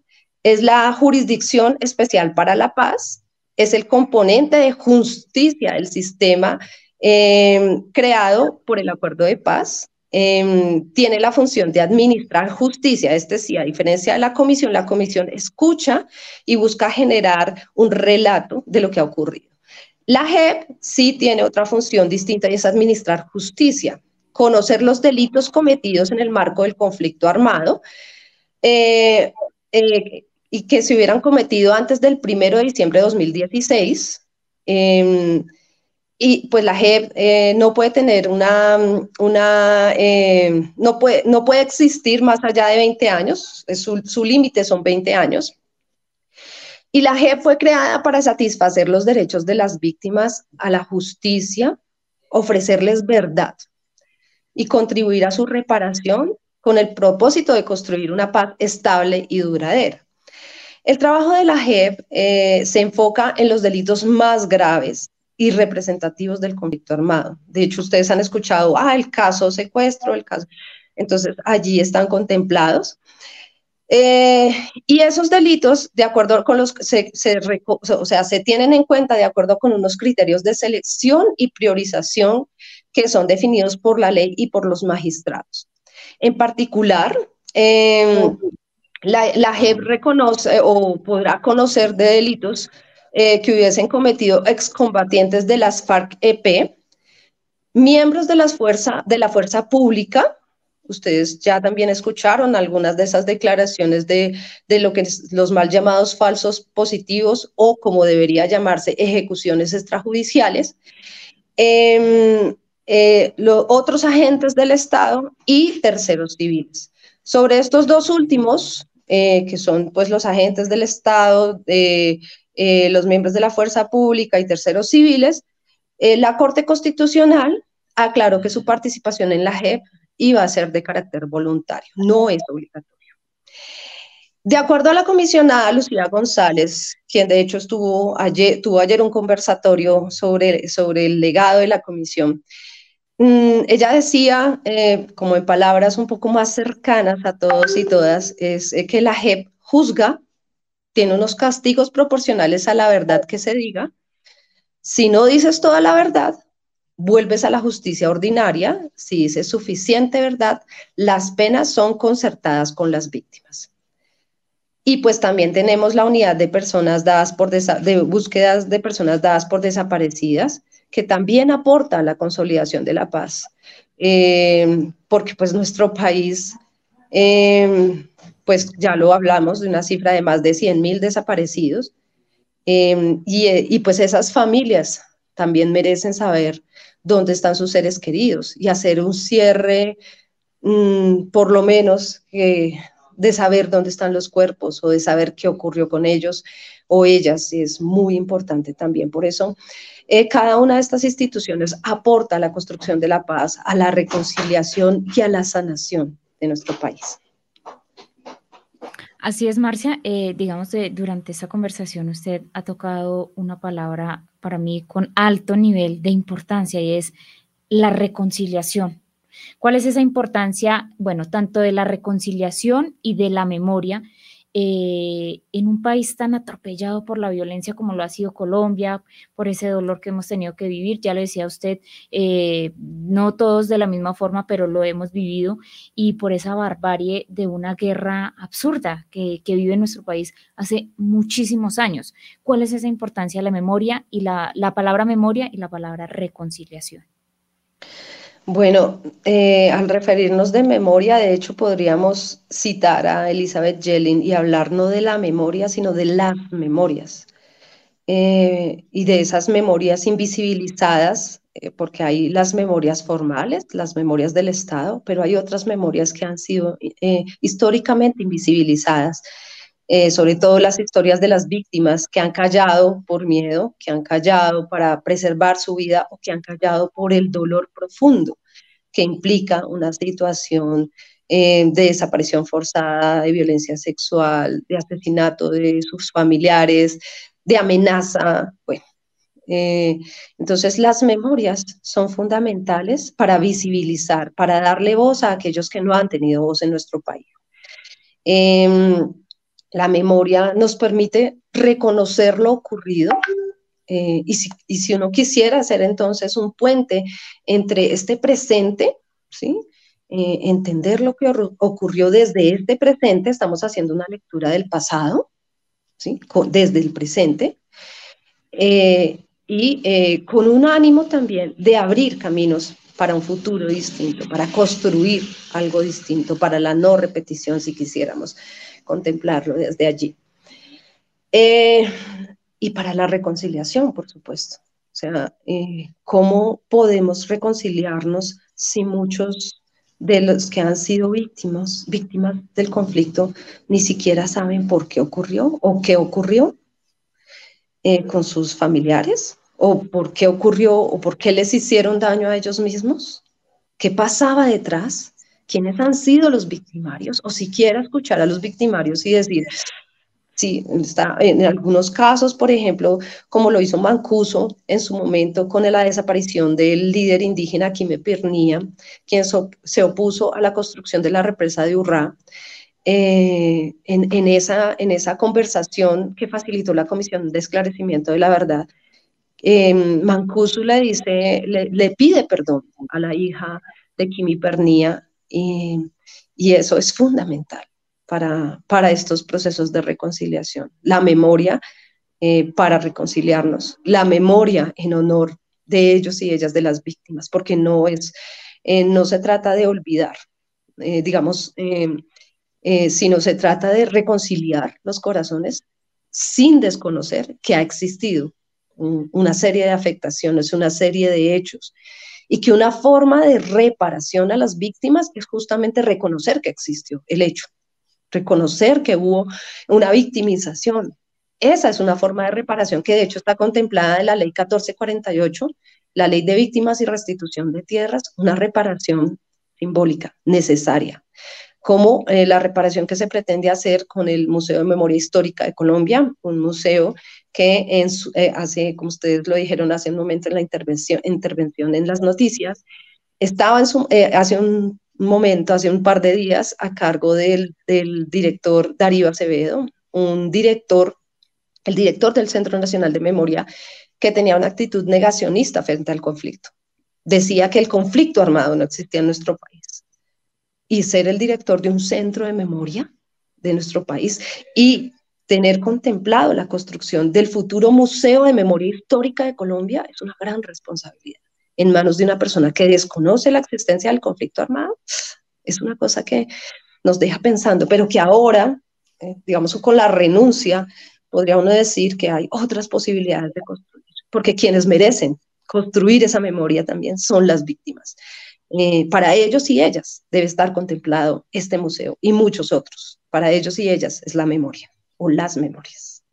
es la jurisdicción especial para la paz, es el componente de justicia del sistema eh, creado por el acuerdo de paz Em, tiene la función de administrar justicia. Es decir, a diferencia de la comisión, la comisión escucha y busca generar un relato de lo que ha ocurrido. La JEP sí tiene otra función distinta y es administrar justicia, conocer los delitos cometidos en el marco del conflicto armado eh, eh, y que se hubieran cometido antes del 1 de diciembre de 2016 Em, y pues la JEP eh, no puede tener una, una em, no, puede, no puede existir más allá de 20 años, su, su límite son 20 años. Y la JEP fue creada para satisfacer los derechos de las víctimas a la justicia, ofrecerles verdad y contribuir a su reparación con el propósito de construir una paz estable y duradera. El trabajo de la JEP eh, se enfoca en los delitos más graves y representativos del conflicto armado. De hecho, ustedes han escuchado, ah, el caso secuestro, el caso. Entonces, allí están contemplados. Eh, y esos delitos, de acuerdo con los se, se, o sea, se tienen en cuenta de acuerdo con unos criterios de selección y priorización que son definidos por la ley y por los magistrados. En particular, eh, la, la JEP reconoce o podrá conocer de delitos eh, que hubiesen cometido excombatientes de las FARC-EP, miembros de, las fuerza, de la fuerza pública, ustedes ya también escucharon algunas de esas declaraciones de, de, lo que los mal llamados falsos positivos o como debería llamarse ejecuciones extrajudiciales, eh, eh, los otros agentes del Estado y terceros civiles. Sobre estos dos últimos, eh, que son pues los agentes del Estado, eh, los miembros de la fuerza pública y terceros civiles, eh, la Corte Constitucional aclaró que su participación en la JEP iba a ser de carácter voluntario, no es obligatorio. De acuerdo a la comisionada Lucía González, quien de hecho estuvo ayer, tuvo ayer un conversatorio sobre, sobre el legado de la comisión, Mm, ella decía, eh, como en palabras un poco más cercanas a todos y todas, es eh, que la JEP juzga, tiene unos castigos proporcionales a la verdad que se diga. Si no dices toda la verdad, vuelves a la justicia ordinaria. Si dices suficiente verdad, las penas son concertadas con las víctimas. Y pues también tenemos la unidad de personas dadas por de búsquedas de personas dadas por desaparecidas, que también aporta a la consolidación de la paz, eh, porque pues nuestro país, eh, pues ya lo hablamos, de una cifra de más de 100 mil desaparecidos, eh, y, pues esas familias también merecen saber dónde están sus seres queridos y hacer un cierre, mm, por lo menos, de saber dónde están los cuerpos o de saber qué ocurrió con ellos o ellas, es muy importante también. Por eso, eh, cada una de estas instituciones aporta a la construcción de la paz, a la reconciliación y a la sanación de nuestro país. Así es, Marcia. Eh, digamos, durante esta conversación usted ha tocado una palabra para mí con alto nivel de importancia y es la reconciliación. ¿Cuál es esa importancia? Bueno, tanto de la reconciliación y de la memoria eh, en un país tan atropellado por la violencia como lo ha sido Colombia, por ese dolor que hemos tenido que vivir. Ya lo decía usted, eh, no todos de la misma forma, pero lo hemos vivido y por esa barbarie de una guerra absurda que, vive nuestro país hace muchísimos años. ¿Cuál es esa importancia de la memoria y la, la palabra memoria y la palabra reconciliación? Bueno, eh, al referirnos de memoria, de hecho podríamos citar a Elizabeth Yellin y hablar no de la memoria, sino de las memorias. Eh, y de esas memorias invisibilizadas, eh, porque hay las memorias formales, las memorias del Estado, pero hay otras memorias que han sido históricamente invisibilizadas eh, sobre todo las historias de las víctimas que han callado por miedo, que han callado para preservar su vida o que han callado por el dolor profundo que implica una situación eh, de desaparición forzada, de violencia sexual, de asesinato de sus familiares, de amenaza. Bueno, eh, entonces las memorias son fundamentales para visibilizar, para darle voz a aquellos que no han tenido voz en nuestro país. Em, la memoria nos permite reconocer lo ocurrido eh, y, si, uno quisiera hacer entonces un puente entre este presente, ¿sí? Eh, entender lo que ocurrió desde este presente, estamos haciendo una lectura del pasado, ¿sí? desde el presente, eh, y con un ánimo también de abrir caminos para un futuro distinto, para construir algo distinto, para la no repetición si quisiéramos contemplarlo desde allí. Eh, y para la reconciliación, por supuesto. O sea, eh, ¿cómo podemos reconciliarnos si muchos de los que han sido víctimas, víctimas del conflicto ni siquiera saben por qué ocurrió o qué ocurrió eh, con sus familiares? ¿O por qué ocurrió o por qué les hicieron daño a ellos mismos? ¿Qué pasaba detrás? ¿Quiénes han sido los victimarios? O siquiera escuchar a los victimarios y decir, Sí, está en algunos casos, por ejemplo, como lo hizo Mancuso en su momento con la desaparición del líder indígena Quime Pernía, quien se opuso a la construcción de la represa de Urrá. Eh, en, esa, en esa conversación que facilitó la Comisión de Esclarecimiento de la Verdad, eh, Mancuso le dice, le, pide perdón a la hija de Quimi Pernía y eso es fundamental para, estos procesos de reconciliación. La memoria eh, para reconciliarnos, la memoria en honor de ellos y ellas, de las víctimas, porque no es, eh, no se trata de olvidar, eh, digamos, sino se trata de reconciliar los corazones sin desconocer que ha existido una serie de afectaciones, una serie de hechos, y que una forma de reparación a las víctimas es justamente reconocer que existió el hecho reconocer que hubo una victimización. Esa es una forma de reparación que de hecho está contemplada en la ley 1448, la ley de víctimas y restitución de tierras, una reparación simbólica necesaria, como eh, la reparación que se pretende hacer con el Museo de Memoria Histórica de Colombia, un museo que eh, hace, como ustedes lo dijeron hace un momento en la intervención, en las noticias, estaba eh, hace un momento, hace un par de días, a cargo del, director Darío Acevedo, un director, el director del Centro Nacional de Memoria, que tenía una actitud negacionista frente al conflicto. Decía que el conflicto armado no existía en nuestro país. Y ser el director de un centro de memoria de nuestro país y tener contemplado la construcción del futuro Museo de Memoria Histórica de Colombia es una gran responsabilidad en manos de una persona que desconoce la existencia del conflicto armado, es una cosa que nos deja pensando, pero que ahora, eh, digamos, con la renuncia, podría uno decir que hay otras posibilidades de construir, porque quienes merecen construir esa memoria también son las víctimas. Eh, para ellos y ellas debe estar contemplado este museo y muchos otros. Para ellos y ellas es la memoria o las memorias.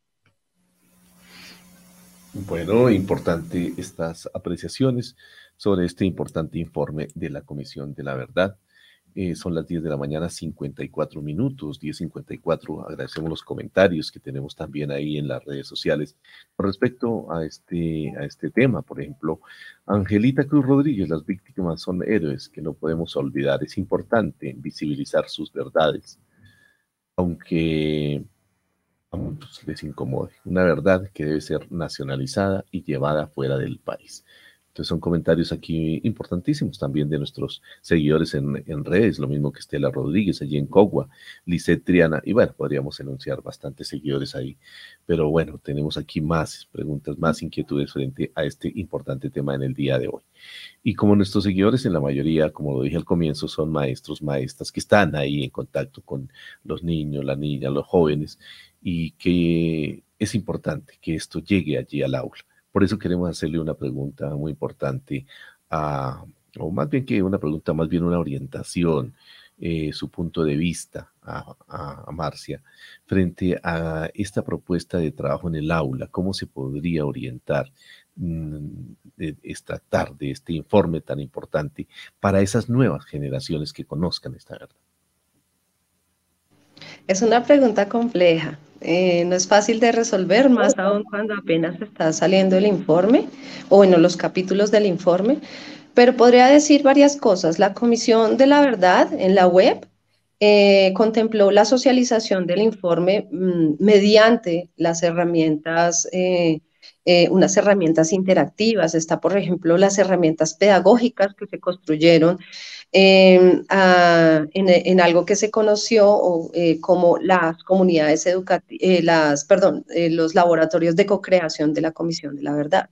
Bueno, importante estas apreciaciones sobre este importante informe de la Comisión de la Verdad. Eh, son las 10 de la mañana, 54 minutos, 10.54. Agradecemos los comentarios que tenemos también ahí en las redes sociales con respecto a este, a este tema. Por ejemplo, Angelita Cruz Rodríguez, las víctimas son héroes que no podemos olvidar. Es importante visibilizar sus verdades, aunque pues, les incomode. Una verdad que debe ser nacionalizada y llevada fuera del país. Entonces son comentarios aquí importantísimos también de nuestros seguidores en, en redes, lo mismo que Estela Rodríguez allí en Cogua, Lisette Triana, y bueno, podríamos enunciar bastantes seguidores ahí, pero bueno, tenemos aquí más preguntas, más inquietudes frente a este importante tema en el día de hoy. Y como nuestros seguidores en la mayoría, como lo dije al comienzo, son maestros, maestras que están ahí en contacto con los niños, las niñas, los jóvenes, y que es importante que esto llegue allí al aula. Por eso queremos hacerle una pregunta muy importante, a, o más bien que una pregunta, más bien una orientación, eh, su punto de vista a, a, Marcia frente a esta propuesta de trabajo en el aula, cómo se podría orientar, mm, extractar de este informe tan importante para esas nuevas generaciones que conozcan esta verdad. Es una pregunta compleja. Eh, no es fácil de resolver, más aún cuando apenas está saliendo el informe, o bueno, los capítulos del informe, pero podría decir varias cosas. La Comisión de la Verdad en la web eh, contempló la socialización del informe mm, mediante las herramientas, eh, unas herramientas interactivas. Está, por ejemplo, las herramientas pedagógicas que se construyeron em, en, algo que se conoció eh, como las comunidades educativas, eh, las, perdón, eh, los laboratorios de co-creación de la Comisión de la Verdad.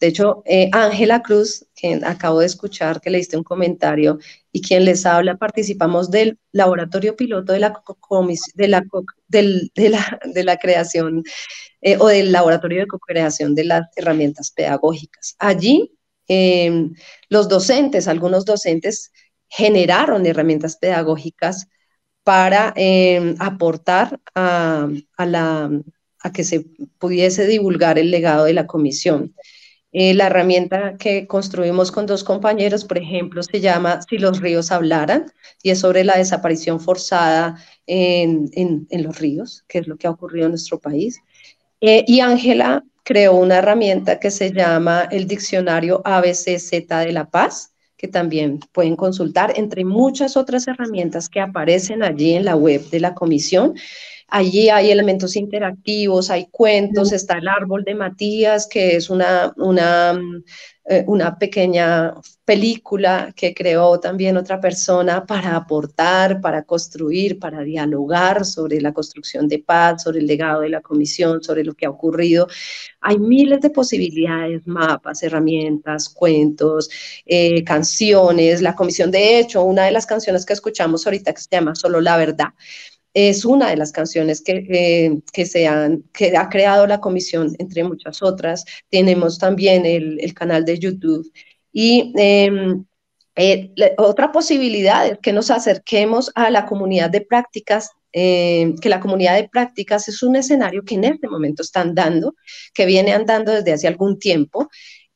De hecho, Ángela Cruz, quien acabo de escuchar que le diste un comentario y quien les habla, participamos del laboratorio piloto de la, de la, de la, de la creación o del laboratorio de co-creación de las herramientas pedagógicas. Allí Em, los docentes, algunos docentes generaron herramientas pedagógicas para em, aportar a, que se pudiese divulgar el legado de la comisión. Eh, la herramienta que construimos con dos compañeros, por ejemplo, se llama Si los ríos hablaran y es sobre la desaparición forzada en, en, los ríos, que es lo que ha ocurrido en nuestro país. Eh, y Ángela creó una herramienta que se llama el Diccionario ABCZ de la Paz, que también pueden consultar, entre muchas otras herramientas que aparecen allí en la web de la comisión. Allí hay elementos interactivos, hay cuentos, está el árbol de Matías, que es una, una eh, una pequeña película que creó también otra persona para aportar, para construir, para dialogar sobre la construcción de paz, sobre el legado de la comisión, sobre lo que ha ocurrido. Hay miles de posibilidades, mapas, herramientas, cuentos, eh, canciones. La comisión, de hecho, una de las canciones que escuchamos ahorita que se llama Solo la Verdad es una de las canciones que, eh, que, se han, que ha creado la comisión, entre muchas otras. Tenemos también el, el canal de YouTube. Y em, eh, otra posibilidad es que nos acerquemos a la comunidad de prácticas em, que la comunidad de prácticas es un escenario que en este momento están dando, que viene andando desde hace algún tiempo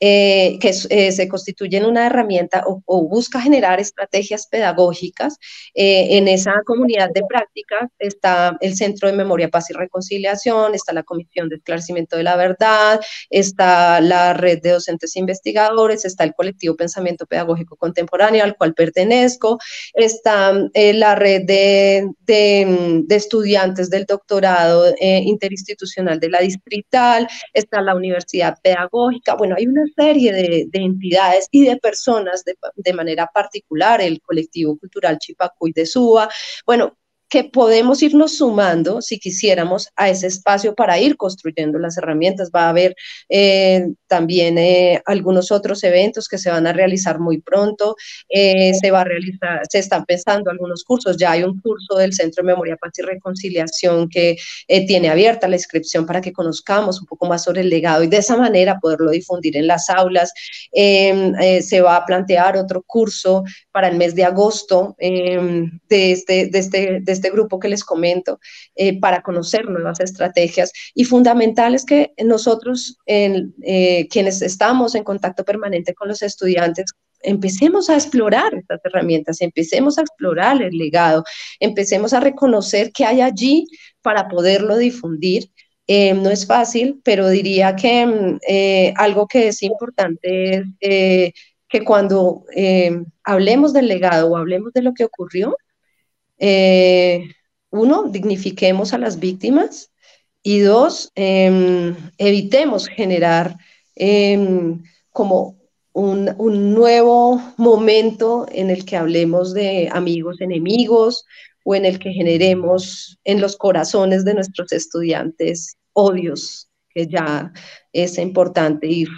eh, que eh, se constituye en una herramienta o, busca generar estrategias pedagógicas. Eh, en esa comunidad de práctica está el Centro de Memoria, Paz y Reconciliación, está la Comisión de Esclarecimiento de la Verdad, está la Red de Docentes Investigadores, está el colectivo Pensamiento Pedagógico Contemporáneo al cual pertenezco, está la red de, de, de, estudiantes del doctorado interinstitucional de la distrital, está la Universidad Pedagógica, bueno, hay una serie de, entidades y de personas de, de, manera particular, el colectivo cultural Chipacuy de Suba, bueno, que podemos irnos sumando, si quisiéramos, a ese espacio para ir construyendo las herramientas. Va a haber eh, también eh, algunos otros eventos que se van a realizar muy pronto. Eh, se va a realizar, se están pensando algunos cursos. Ya hay un curso del Centro de Memoria, Paz y Reconciliación que tiene abierta la inscripción para que conozcamos un poco más sobre el legado y de esa manera poderlo difundir en las aulas. Em, se va a plantear otro curso para el mes de agosto em, de este, de este, de este este grupo que les comento, eh, para conocer nuevas estrategias. Y fundamental es que nosotros, eh, quienes estamos en contacto permanente con los estudiantes, empecemos a explorar estas herramientas, empecemos a explorar el legado, empecemos a reconocer qué hay allí para poderlo difundir. Eh, no es fácil, pero diría que algo que es importante es que cuando hablemos del legado o hablemos de lo que ocurrió, eh, uno, dignifiquemos a las víctimas. Y dos, em, evitemos generar em, como un, un, nuevo momento en el que hablemos de amigos enemigos o en el que generemos en los corazones de nuestros estudiantes odios, que ya es importante ir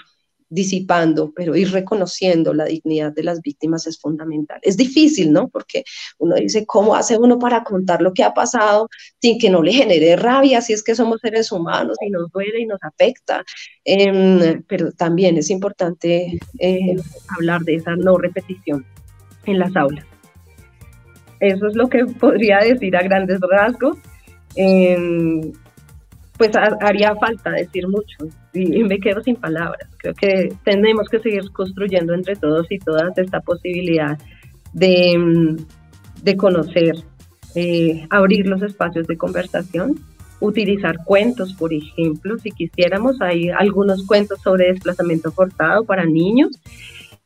disipando, pero ir reconociendo la dignidad de las víctimas es fundamental. Es difícil, ¿no? Porque uno dice, ¿cómo hace uno para contar lo que ha pasado sin que no le genere rabia si es que somos seres humanos y nos duele y nos afecta? Em, pero también es importante eh, hablar de esa no repetición en las aulas. Eso es lo que podría decir a grandes rasgos. Em, pues haría falta decir mucho y, me quedo sin palabras. Creo que tenemos que seguir construyendo entre todos y todas esta posibilidad de, mm, conocer, eh, abrir los espacios de conversación, utilizar cuentos, por ejemplo, si quisiéramos, hay algunos cuentos sobre desplazamiento forzado para niños.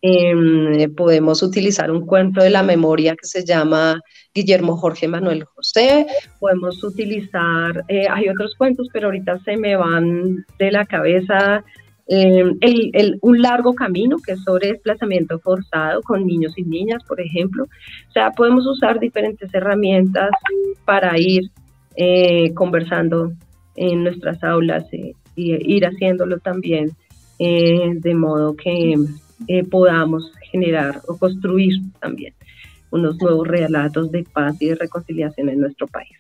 Em, podemos utilizar un cuento de la memoria que se llama Guillermo Jorge Manuel José, podemos utilizar, eh, hay otros cuentos, pero ahorita se me van de la cabeza el, un largo camino que es sobre desplazamiento forzado con niños y niñas, por ejemplo. O sea, podemos usar diferentes herramientas para ir conversando en nuestras aulas y ir haciéndolo también de modo que podamos generar o construir también unos nuevos relatos de paz y de reconciliación en nuestro país.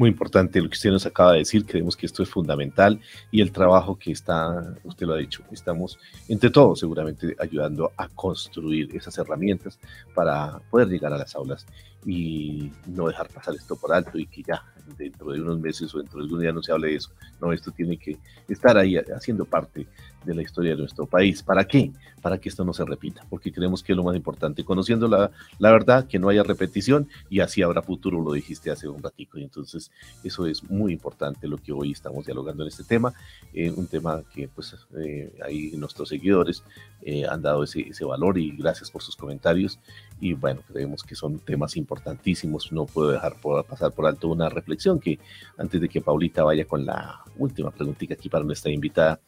Muy importante lo que usted nos acaba de decir, creemos que esto es fundamental y el trabajo que está, usted lo ha dicho, estamos entre todos seguramente ayudando a construir esas herramientas para poder llegar a las aulas y no dejar pasar esto por alto y que ya dentro de unos meses o dentro de algún día no se hable de eso. No, esto tiene que estar ahí haciendo parte de la historia de nuestro país. ¿Para qué? Para que esto no se repita, porque creemos que es lo más importante, conociendo la, la verdad, que no haya repetición y así habrá futuro, lo dijiste hace un ratico. Y entonces eso es muy importante lo que hoy estamos dialogando en este tema, eh, un tema que pues eh, ahí nuestros seguidores eh, han dado ese, ese valor y gracias por sus comentarios. Y bueno, creemos que son temas importantísimos. No puedo dejar por, pasar por alto una reflexión que antes de que Paulita vaya con la última preguntita aquí para nuestra invitada,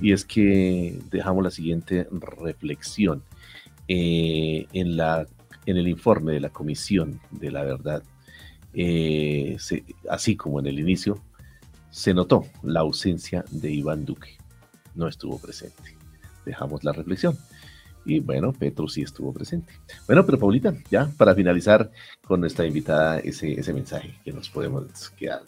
y es que dejamos la siguiente reflexión. Eh, en, la, en el informe de la Comisión de la Verdad, eh, así como en el inicio, se notó la ausencia de Iván Duque. No estuvo presente. Dejamos la reflexión. Y bueno, Petro sí estuvo presente. Bueno, pero Paulita, ya para finalizar con nuestra invitada ese, ese mensaje que nos podemos quedar.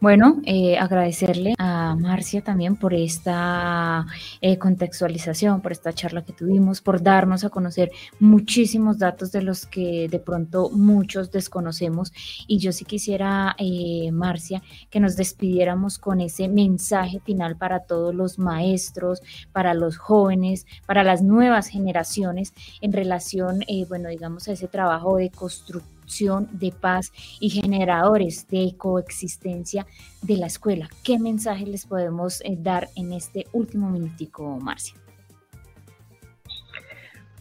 Bueno, eh, agradecerle a Marcia también por esta eh, contextualización, por esta charla que tuvimos, por darnos a conocer muchísimos datos de los que de pronto muchos desconocemos. Y yo sí quisiera, eh, Marcia, que nos despidiéramos con ese mensaje final para todos los maestros, para los jóvenes, para las nuevas generaciones en relación, bueno, digamos, a ese trabajo de construcción de paz y generadores de coexistencia de la escuela. ¿Qué mensaje les podemos eh, dar en este último minutico, Marcia?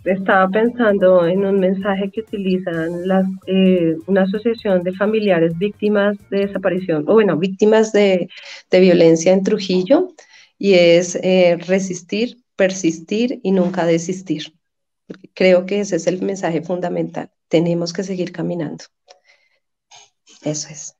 Estaba pensando en un mensaje que utilizan las, eh, una asociación de familiares víctimas de desaparición, o bueno, víctimas de, violencia en Trujillo, y es eh, resistir, persistir y nunca desistir. Creo que ese es el mensaje fundamental tenemos que seguir caminando. Eso es.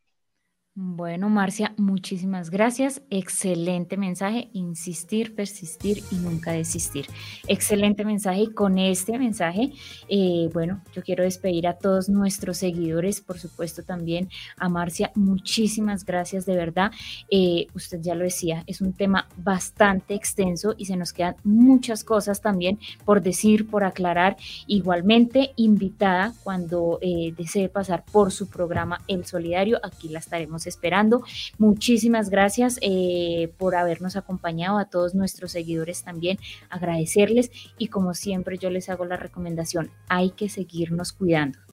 Bueno, Marcia, muchísimas gracias. Excelente mensaje. Insistir, persistir y nunca desistir. Excelente mensaje. Y con este mensaje, eh, bueno, yo quiero despedir a todos nuestros seguidores, por supuesto también a Marcia. Muchísimas gracias, de verdad. Eh, usted ya lo decía, es un tema bastante extenso y se nos quedan muchas cosas también por decir, por aclarar. Igualmente, invitada cuando eh, desee pasar por su programa El Solidario, aquí la estaremos esperando. Muchísimas gracias eh, por habernos acompañado, a todos nuestros seguidores también, agradecerles y como siempre yo les hago la recomendación, hay que seguirnos cuidando.